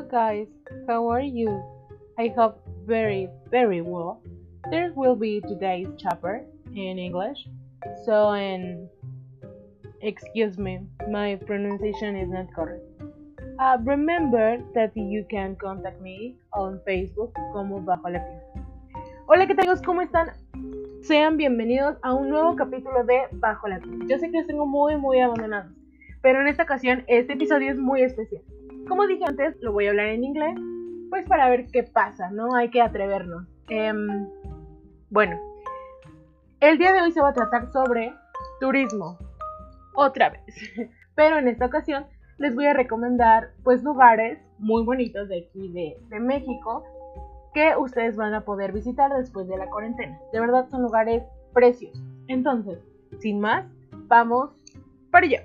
guys, how are you? I hope very, very well. There will be today's chapter in English. So, and excuse me, my pronunciation is not correct. Uh, remember that you can contact me on Facebook como Bajo la Piel. Hola, ¿qué tal amigos? ¿Cómo están? Sean bienvenidos a un nuevo capítulo de Bajo la Piel. Yo sé que los tengo muy, muy abandonados, pero en esta ocasión este episodio es muy especial. Como dije antes, lo voy a hablar en inglés, pues para ver qué pasa, ¿no? Hay que atrevernos. Em, bueno, el día de hoy se va a tratar sobre turismo, otra vez. Pero en esta ocasión les voy a recomendar pues lugares muy bonitos de aquí de, de México que ustedes van a poder visitar después de la cuarentena. De verdad son lugares preciosos. Entonces, sin más, vamos para allá.